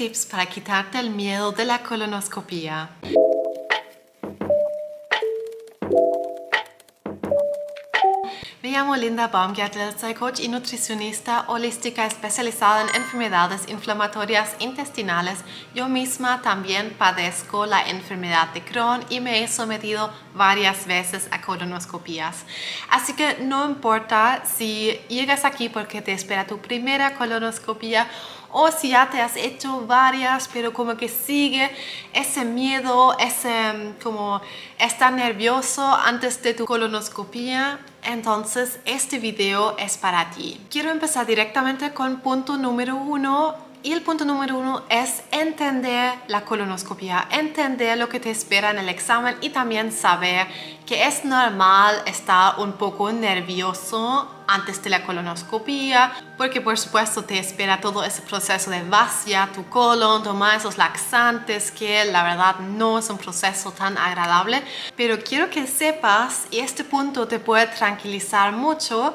tips para quitarte el miedo de la colonoscopia. Me llamo Linda Baumgartler, soy coach y nutricionista holística especializada en enfermedades inflamatorias intestinales. Yo misma también padezco la enfermedad de Crohn y me he sometido varias veces a colonoscopías. Así que no importa si llegas aquí porque te espera tu primera colonoscopia o si ya te has hecho varias, pero como que sigue ese miedo, ese como estar nervioso antes de tu colonoscopia, entonces este video es para ti. Quiero empezar directamente con punto número uno y el punto número uno es entender la colonoscopia, entender lo que te espera en el examen y también saber que es normal estar un poco nervioso antes de la colonoscopia, porque por supuesto te espera todo ese proceso de vaciar tu colon, tomar esos laxantes, que la verdad no es un proceso tan agradable, pero quiero que sepas, y este punto te puede tranquilizar mucho,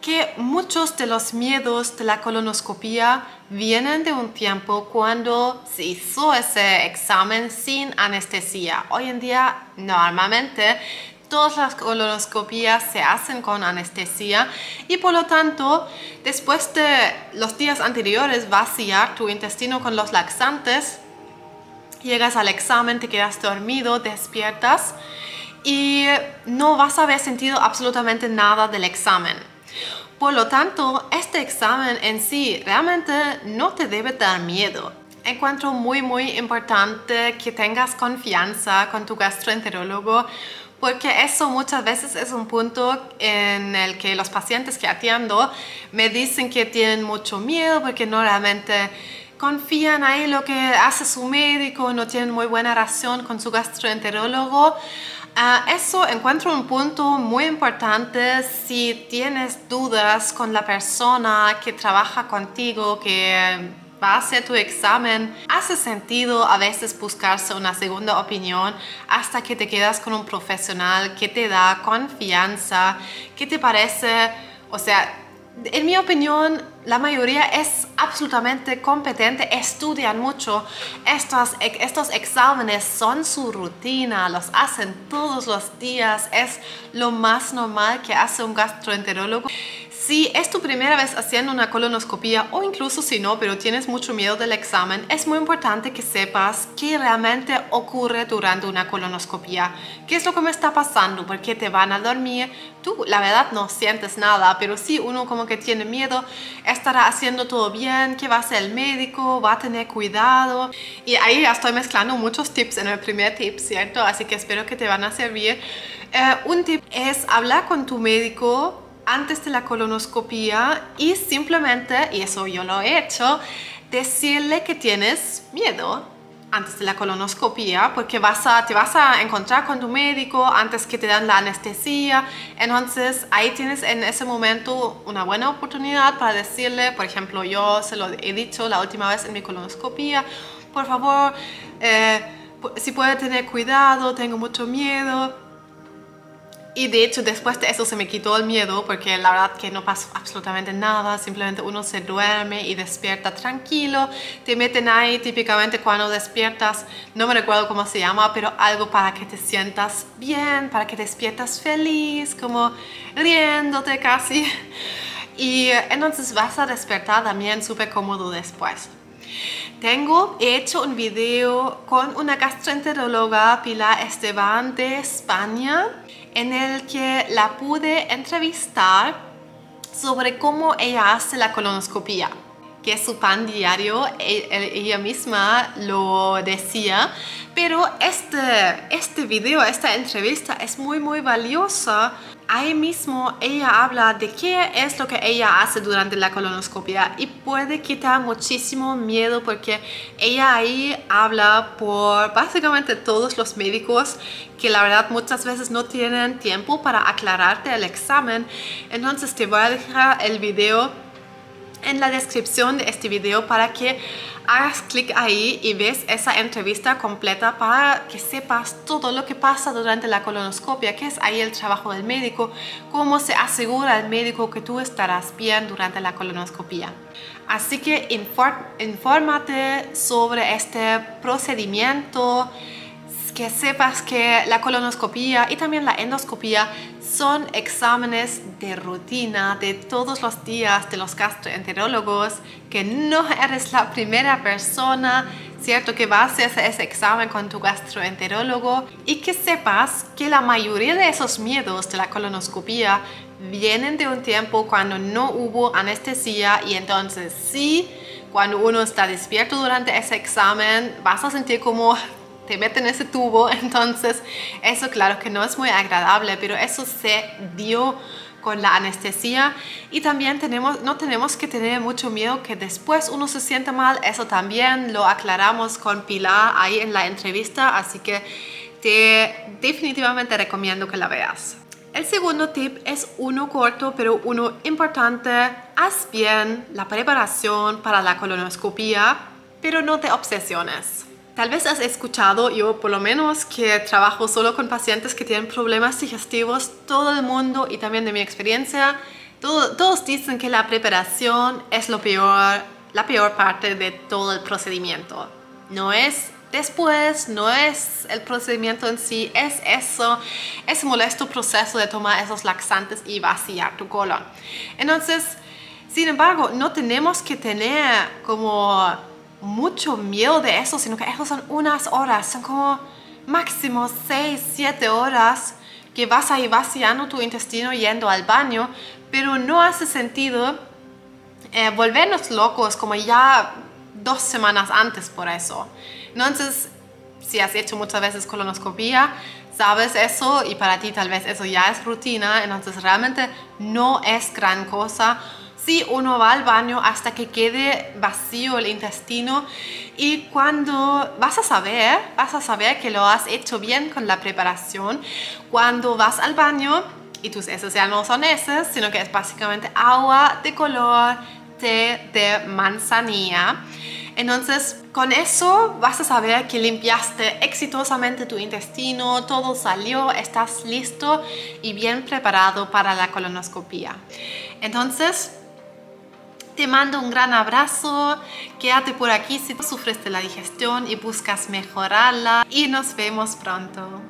que muchos de los miedos de la colonoscopia vienen de un tiempo cuando se hizo ese examen sin anestesia. Hoy en día normalmente todas las colonoscopías se hacen con anestesia y por lo tanto después de los días anteriores vaciar tu intestino con los laxantes, llegas al examen, te quedas dormido, despiertas y no vas a haber sentido absolutamente nada del examen. Por lo tanto, este examen en sí realmente no te debe dar miedo. Encuentro muy muy importante que tengas confianza con tu gastroenterólogo porque eso muchas veces es un punto en el que los pacientes que atiendo me dicen que tienen mucho miedo porque no realmente confían ahí lo que hace su médico, no tienen muy buena relación con su gastroenterólogo. Ah, eso encuentro un punto muy importante si tienes dudas con la persona que trabaja contigo, que va a hacer tu examen. Hace sentido a veces buscarse una segunda opinión hasta que te quedas con un profesional que te da confianza, que te parece, o sea, en mi opinión, la mayoría es absolutamente competente, estudian mucho. Estos, estos exámenes son su rutina, los hacen todos los días, es lo más normal que hace un gastroenterólogo. Si es tu primera vez haciendo una colonoscopia o incluso si no, pero tienes mucho miedo del examen, es muy importante que sepas qué realmente ocurre durante una colonoscopia. ¿Qué es lo que me está pasando? ¿Por qué te van a dormir? Tú, la verdad, no sientes nada, pero si uno como que tiene miedo, estará haciendo todo bien, ¿qué va a hacer el médico? ¿Va a tener cuidado? Y ahí ya estoy mezclando muchos tips en el primer tip, ¿cierto? Así que espero que te van a servir. Eh, un tip es hablar con tu médico antes de la colonoscopia y simplemente, y eso yo lo he hecho, decirle que tienes miedo antes de la colonoscopia porque vas a, te vas a encontrar con tu médico antes que te dan la anestesia. Entonces ahí tienes en ese momento una buena oportunidad para decirle, por ejemplo, yo se lo he dicho la última vez en mi colonoscopia, por favor, eh, si puede tener cuidado, tengo mucho miedo y de hecho después de eso se me quitó el miedo porque la verdad que no pasó absolutamente nada, simplemente uno se duerme y despierta tranquilo, te meten ahí típicamente cuando despiertas, no me recuerdo cómo se llama, pero algo para que te sientas bien, para que despiertas feliz, como riéndote casi. Y entonces vas a despertar también súper cómodo después. Tengo hecho un video con una gastroenteróloga, Pilar Esteban de España, en el que la pude entrevistar sobre cómo ella hace la colonoscopia, que es su pan diario, e, ella misma lo decía, pero este, este video, esta entrevista es muy muy valiosa ahí mismo ella habla de qué es lo que ella hace durante la colonoscopia y puede quitar muchísimo miedo porque ella ahí habla por básicamente todos los médicos que la verdad muchas veces no tienen tiempo para aclararte el examen. Entonces te voy a dejar el video en la descripción de este video para que hagas clic ahí y ves esa entrevista completa para que sepas todo lo que pasa durante la colonoscopia, que es ahí el trabajo del médico, cómo se asegura el médico que tú estarás bien durante la colonoscopia. Así que infórmate sobre este procedimiento, que sepas que la colonoscopia y también la endoscopia son exámenes de rutina de todos los días de los gastroenterólogos, que no eres la primera persona, ¿cierto? Que vas a hacer ese examen con tu gastroenterólogo y que sepas que la mayoría de esos miedos de la colonoscopia vienen de un tiempo cuando no hubo anestesia y entonces sí, cuando uno está despierto durante ese examen, vas a sentir como te meten ese tubo, entonces eso claro que no es muy agradable, pero eso se dio con la anestesia y también tenemos, no tenemos que tener mucho miedo que después uno se sienta mal, eso también lo aclaramos con Pilar ahí en la entrevista, así que te definitivamente recomiendo que la veas. El segundo tip es uno corto, pero uno importante. Haz bien la preparación para la colonoscopia, pero no te obsesiones. Tal vez has escuchado, yo por lo menos, que trabajo solo con pacientes que tienen problemas digestivos. Todo el mundo y también de mi experiencia, todos dicen que la preparación es lo peor, la peor parte de todo el procedimiento. No es después, no es el procedimiento en sí, es eso, ese molesto proceso de tomar esos laxantes y vaciar tu colon. Entonces, sin embargo, no tenemos que tener como mucho miedo de eso, sino que eso son unas horas, son como máximo 6, 7 horas que vas ahí vaciando tu intestino yendo al baño, pero no hace sentido eh, volvernos locos como ya dos semanas antes por eso. Entonces, si has hecho muchas veces colonoscopia, sabes eso y para ti tal vez eso ya es rutina, entonces realmente no es gran cosa si uno va al baño hasta que quede vacío el intestino y cuando vas a saber, vas a saber que lo has hecho bien con la preparación, cuando vas al baño y tus heces ya no son heces, sino que es básicamente agua de color, té de manzanilla. Entonces, con eso vas a saber que limpiaste exitosamente tu intestino, todo salió, estás listo y bien preparado para la colonoscopia. Entonces, te mando un gran abrazo, quédate por aquí si sufres de la digestión y buscas mejorarla y nos vemos pronto.